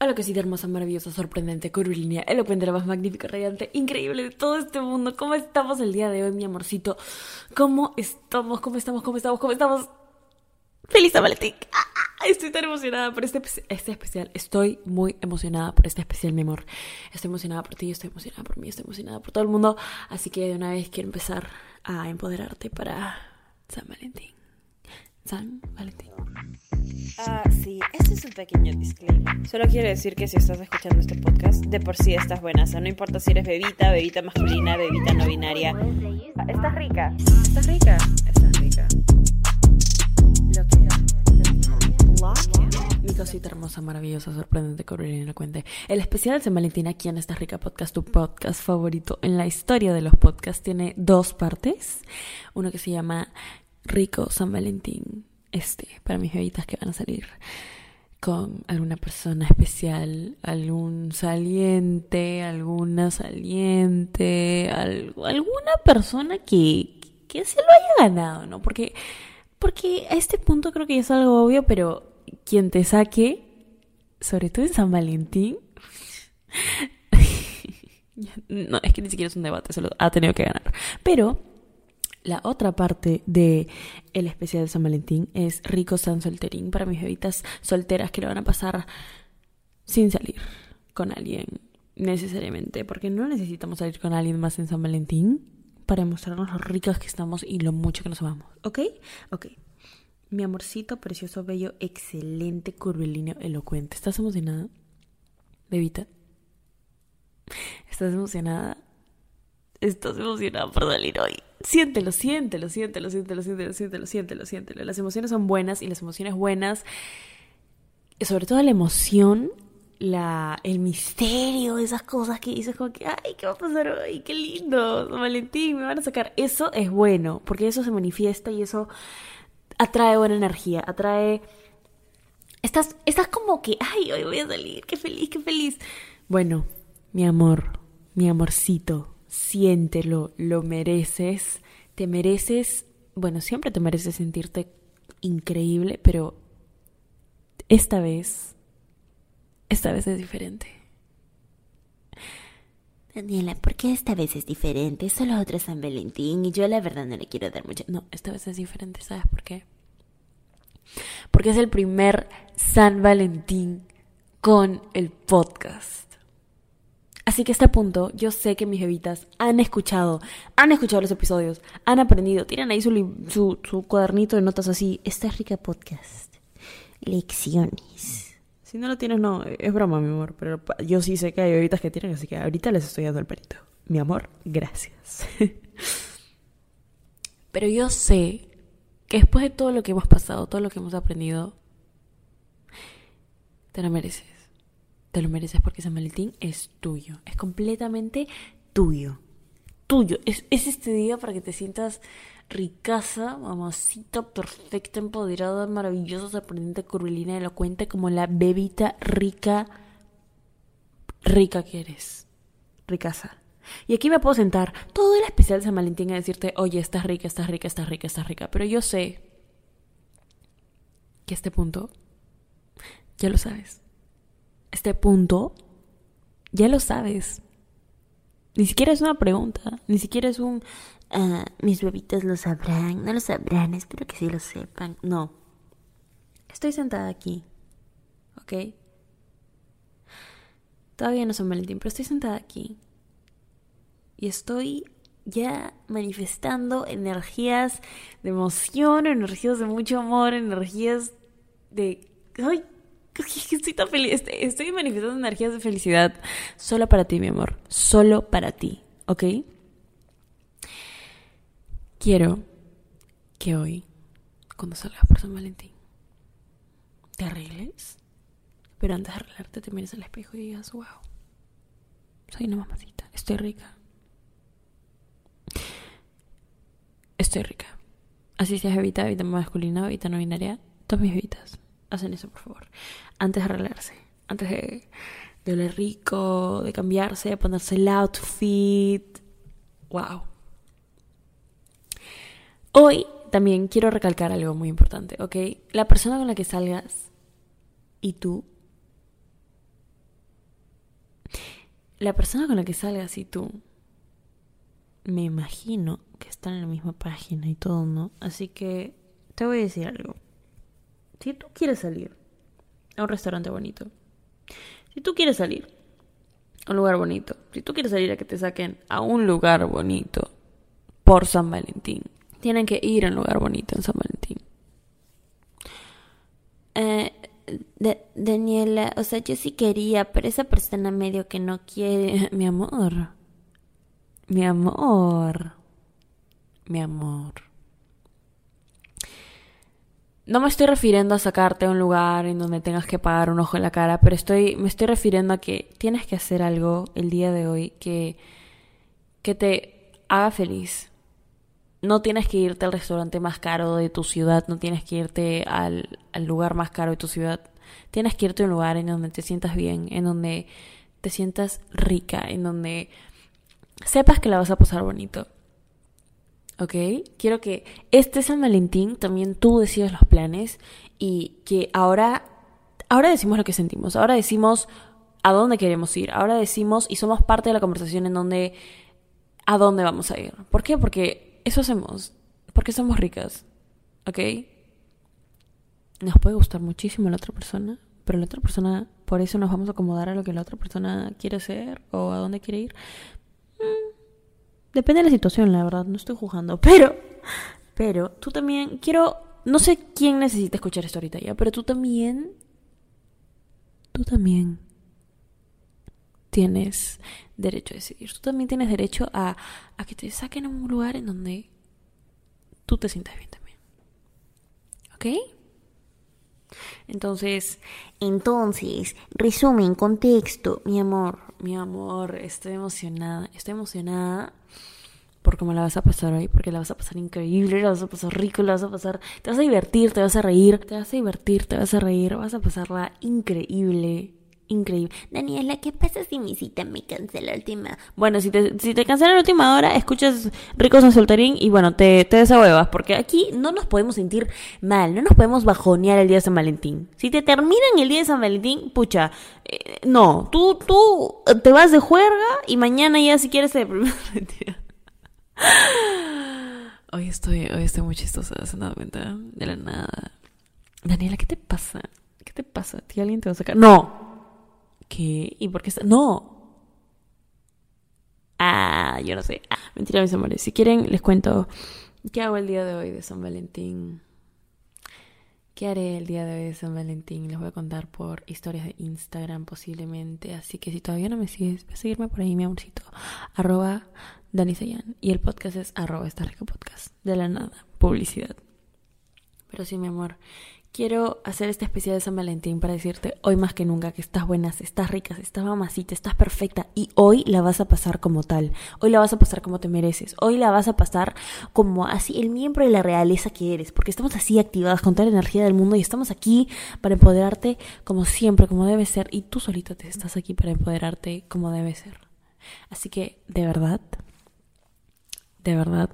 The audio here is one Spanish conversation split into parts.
Hola cosita hermosa, maravillosa, sorprendente, curvilínea, elocuente, la más magnífica, radiante, increíble de todo este mundo. ¿Cómo estamos el día de hoy, mi amorcito? ¿Cómo estamos? ¿Cómo estamos? ¿Cómo estamos? ¿Cómo estamos? ¡Feliz San Valentín! ¡Ah! Estoy tan emocionada por este, este especial. Estoy muy emocionada por este especial, mi amor. Estoy emocionada por ti, estoy emocionada por mí, estoy emocionada por todo el mundo. Así que de una vez quiero empezar a empoderarte para San Valentín. San Valentín. Ah, sí, es un pequeño disclaimer. Solo quiero decir que si estás escuchando este podcast, de por sí estás buena. O sea, no importa si eres bebita, bebita masculina, bebita no binaria. Estás rica. Estás rica. Estás rica. Lo que Mi cosita hermosa, maravillosa, sorprendente, corriente la cuente. El especial de San Valentín aquí en esta rica podcast, tu podcast favorito en la historia de los podcasts, tiene dos partes. Uno que se llama Rico San Valentín este, para mis bebitas que van a salir con alguna persona especial, algún saliente, alguna saliente, alguna persona que, que se lo haya ganado, ¿no? Porque, porque a este punto creo que es algo obvio, pero quien te saque, sobre todo en San Valentín, no, es que ni siquiera es un debate, se lo ha tenido que ganar. Pero la otra parte de el especial de San Valentín es Rico San Solterín para mis bebitas solteras que lo van a pasar sin salir con alguien necesariamente, porque no necesitamos salir con alguien más en San Valentín para mostrarnos lo ricos que estamos y lo mucho que nos amamos, ¿ok? Ok. Mi amorcito precioso, bello, excelente, curvilíneo, elocuente. ¿Estás emocionada? Bebita. ¿Estás emocionada? ¿Estás emocionada por salir hoy? Siéntelo, siéntelo, siéntelo, siéntelo, siéntelo, siéntelo, siéntelo, siéntelo. Las emociones son buenas y las emociones buenas, sobre todo la emoción, la, el misterio, esas cosas que dices como que, ay, ¿qué va a pasar hoy? Qué lindo, Valentín, me van a sacar. Eso es bueno, porque eso se manifiesta y eso atrae buena energía, atrae... Estás, estás como que, ay, hoy voy a salir, qué feliz, qué feliz. Bueno, mi amor, mi amorcito, siéntelo, lo mereces, te mereces, bueno, siempre te mereces sentirte increíble, pero esta vez, esta vez es diferente. Daniela, ¿por qué esta vez es diferente? Solo otro San Valentín y yo la verdad no le quiero dar mucho. No, esta vez es diferente, ¿sabes por qué? Porque es el primer San Valentín con el podcast. Así que a este punto, yo sé que mis bebitas han escuchado, han escuchado los episodios, han aprendido, tienen ahí su, su, cuadernito de notas así. Esta rica podcast. Lecciones. Si no lo tienes, no, es broma, mi amor. Pero yo sí sé que hay bebitas que tienen, así que ahorita les estoy dando el perito. Mi amor, gracias. pero yo sé que después de todo lo que hemos pasado, todo lo que hemos aprendido, te lo mereces lo mereces porque San Valentín es tuyo, es completamente tuyo, tuyo. Es, este día para que te sientas ricaza, mamacita, perfecta, empoderada, maravillosa, sorprendente, curvilínea, elocuente, como la bebita rica, rica que eres, ricaza. Y aquí me puedo sentar todo el especial de San Valentín a decirte, oye, estás rica, estás rica, estás rica, estás rica. Pero yo sé que a este punto ya lo sabes este punto, ya lo sabes. Ni siquiera es una pregunta, ni siquiera es un, ah, mis bebitas lo sabrán, no lo sabrán, espero que sí lo sepan. No. Estoy sentada aquí, ¿ok? Todavía no soy Valentín, pero estoy sentada aquí. Y estoy ya manifestando energías de emoción, energías de mucho amor, energías de... ¡Ay! estoy tan feliz. Estoy manifestando energías de felicidad solo para ti, mi amor. Solo para ti, ¿ok? Quiero que hoy, cuando salgas por San Valentín, te arregles. Pero antes de arreglarte, te mires al espejo y digas, wow, soy una mamacita, estoy rica. Estoy rica. Así seas evita, evita masculina, evita no binaria, todas mis evitas hacen eso, por favor. Antes de arreglarse, antes de, de rico, de cambiarse, de ponerse el outfit. ¡Wow! Hoy también quiero recalcar algo muy importante, ¿ok? La persona con la que salgas y tú la persona con la que salgas y tú, me imagino que están en la misma página y todo, ¿no? Así que te voy a decir algo. Si tú quieres salir a un restaurante bonito, si tú quieres salir a un lugar bonito, si tú quieres salir a que te saquen a un lugar bonito por San Valentín, tienen que ir a un lugar bonito en San Valentín. Eh, Daniela, o sea, yo sí quería, pero esa persona medio que no quiere. Mi amor. Mi amor. Mi amor. No me estoy refiriendo a sacarte a un lugar en donde tengas que pagar un ojo en la cara, pero estoy, me estoy refiriendo a que tienes que hacer algo el día de hoy que, que te haga feliz. No tienes que irte al restaurante más caro de tu ciudad, no tienes que irte al, al lugar más caro de tu ciudad. Tienes que irte a un lugar en donde te sientas bien, en donde te sientas rica, en donde sepas que la vas a pasar bonito. ¿Ok? Quiero que este San Valentín también tú decidas los planes y que ahora, ahora decimos lo que sentimos, ahora decimos a dónde queremos ir, ahora decimos y somos parte de la conversación en donde a dónde vamos a ir. ¿Por qué? Porque eso hacemos, porque somos ricas, ¿ok? Nos puede gustar muchísimo la otra persona, pero la otra persona, por eso nos vamos a acomodar a lo que la otra persona quiere hacer o a dónde quiere ir. Depende de la situación, la verdad, no estoy juzgando. Pero, pero, tú también, quiero, no sé quién necesita escuchar esto ahorita ya, pero tú también, tú también tienes derecho a decidir. Tú también tienes derecho a, a que te saquen a un lugar en donde tú te sientas bien también. ¿Ok? Entonces, entonces, resumen, contexto, mi amor, mi amor, estoy emocionada, estoy emocionada por cómo la vas a pasar hoy, porque la vas a pasar increíble, la vas a pasar rico, la vas a pasar, te vas a divertir, te vas a reír, te vas a divertir, te vas a reír, vas a pasarla increíble increíble. Daniela, ¿qué pasa si mi cita me cancela la última? Bueno, si te, si te cancela la última hora, escuchas Ricos en Solterín y bueno, te, te desahuevas, porque aquí no nos podemos sentir mal, no nos podemos bajonear el día de San Valentín. Si te terminan el día de San Valentín, pucha, eh, no, tú, tú te vas de juerga y mañana ya si quieres te... hoy estoy, hoy estoy muy chistosa, se han dado cuenta de la nada. Daniela, ¿qué te pasa? ¿Qué te pasa? ¿A alguien te va a sacar? No, ¿Qué? ¿Y por qué está? ¡No! Ah, yo no sé. Ah, mentira, mis amores. Si quieren, les cuento qué hago el día de hoy de San Valentín. ¿Qué haré el día de hoy de San Valentín? Les voy a contar por historias de Instagram posiblemente. Así que si todavía no me sigues, voy a seguirme por ahí, mi amorcito. Arroba Dani Y el podcast es arroba esta rico podcast. De la nada. Publicidad. Pero sí, mi amor. Quiero hacer esta especial de San Valentín para decirte hoy más que nunca que estás buena, estás rica, estás mamacita, estás perfecta y hoy la vas a pasar como tal. Hoy la vas a pasar como te mereces. Hoy la vas a pasar como así el miembro de la realeza que eres, porque estamos así activadas con toda la energía del mundo y estamos aquí para empoderarte como siempre, como debe ser y tú solita te estás aquí para empoderarte como debe ser. Así que, de verdad, de verdad,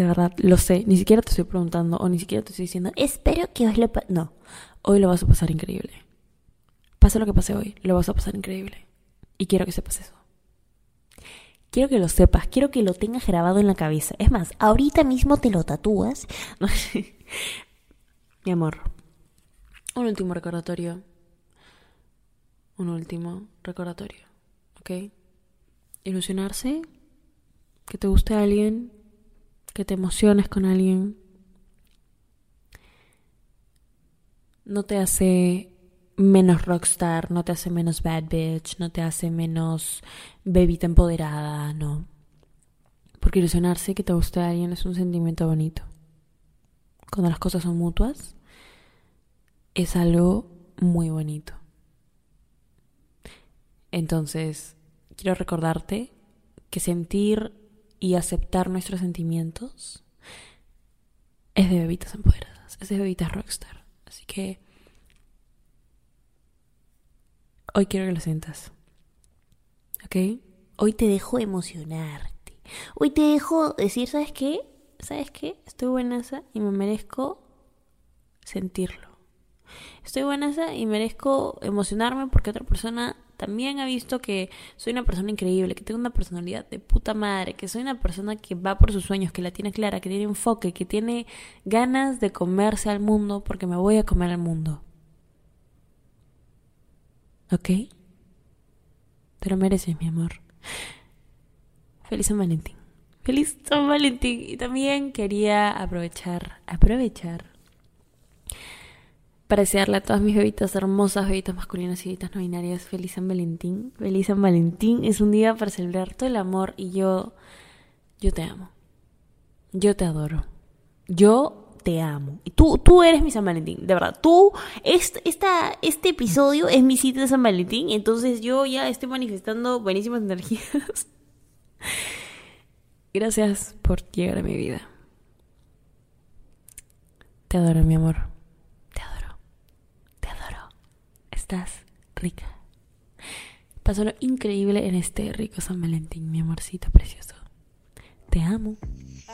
de verdad, lo sé. Ni siquiera te estoy preguntando o ni siquiera te estoy diciendo, espero que hoy lo... No, hoy lo vas a pasar increíble. Pase lo que pase hoy, lo vas a pasar increíble. Y quiero que sepas eso. Quiero que lo sepas, quiero que lo tengas grabado en la cabeza. Es más, ahorita mismo te lo tatúas. Mi amor, un último recordatorio. Un último recordatorio. ¿Ok? Ilusionarse, que te guste a alguien, que te emociones con alguien, no te hace menos rockstar, no te hace menos bad bitch, no te hace menos bebita empoderada, no. Porque ilusionarse que te guste alguien es un sentimiento bonito. Cuando las cosas son mutuas, es algo muy bonito. Entonces, quiero recordarte que sentir y aceptar nuestros sentimientos es de bebitas empoderadas, es de bebitas rockstar. Así que hoy quiero que lo sientas. ¿Ok? Hoy te dejo emocionarte. Hoy te dejo decir, ¿sabes qué? ¿Sabes qué? Estoy buenaza y me merezco sentirlo. Estoy buenaza y merezco emocionarme porque otra persona también ha visto que soy una persona increíble, que tengo una personalidad de puta madre, que soy una persona que va por sus sueños, que la tiene clara, que tiene enfoque, que tiene ganas de comerse al mundo porque me voy a comer al mundo. ¿Ok? Te lo mereces, mi amor. Feliz San Valentín. Feliz San Valentín. Y también quería aprovechar, aprovechar para desearle a todas mis bebitas hermosas, bebitas masculinas y bebitas no binarias, feliz San Valentín. Feliz San Valentín. Es un día para celebrar todo el amor y yo, yo te amo. Yo te adoro. Yo te amo. Y tú, tú eres mi San Valentín, de verdad. Tú, este, esta, este episodio es mi sitio de San Valentín, entonces yo ya estoy manifestando buenísimas energías. Gracias por llegar a mi vida. Te adoro, mi amor. Te adoro. Te adoro. Estás rica. Pasó lo increíble en este rico San Valentín, mi amorcito precioso. Te amo.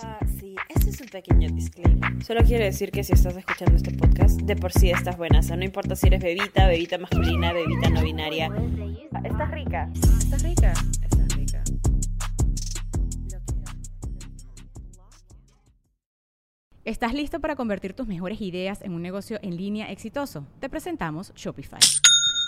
Ah, sí, este es un pequeño disclaimer. Solo quiero decir que si estás escuchando este podcast, de por sí estás buena. O sea, no importa si eres bebita, bebita masculina, bebita no binaria. Estás rica. Estás rica. Estás rica. ¿Estás listo para convertir tus mejores ideas en un negocio en línea exitoso? Te presentamos Shopify.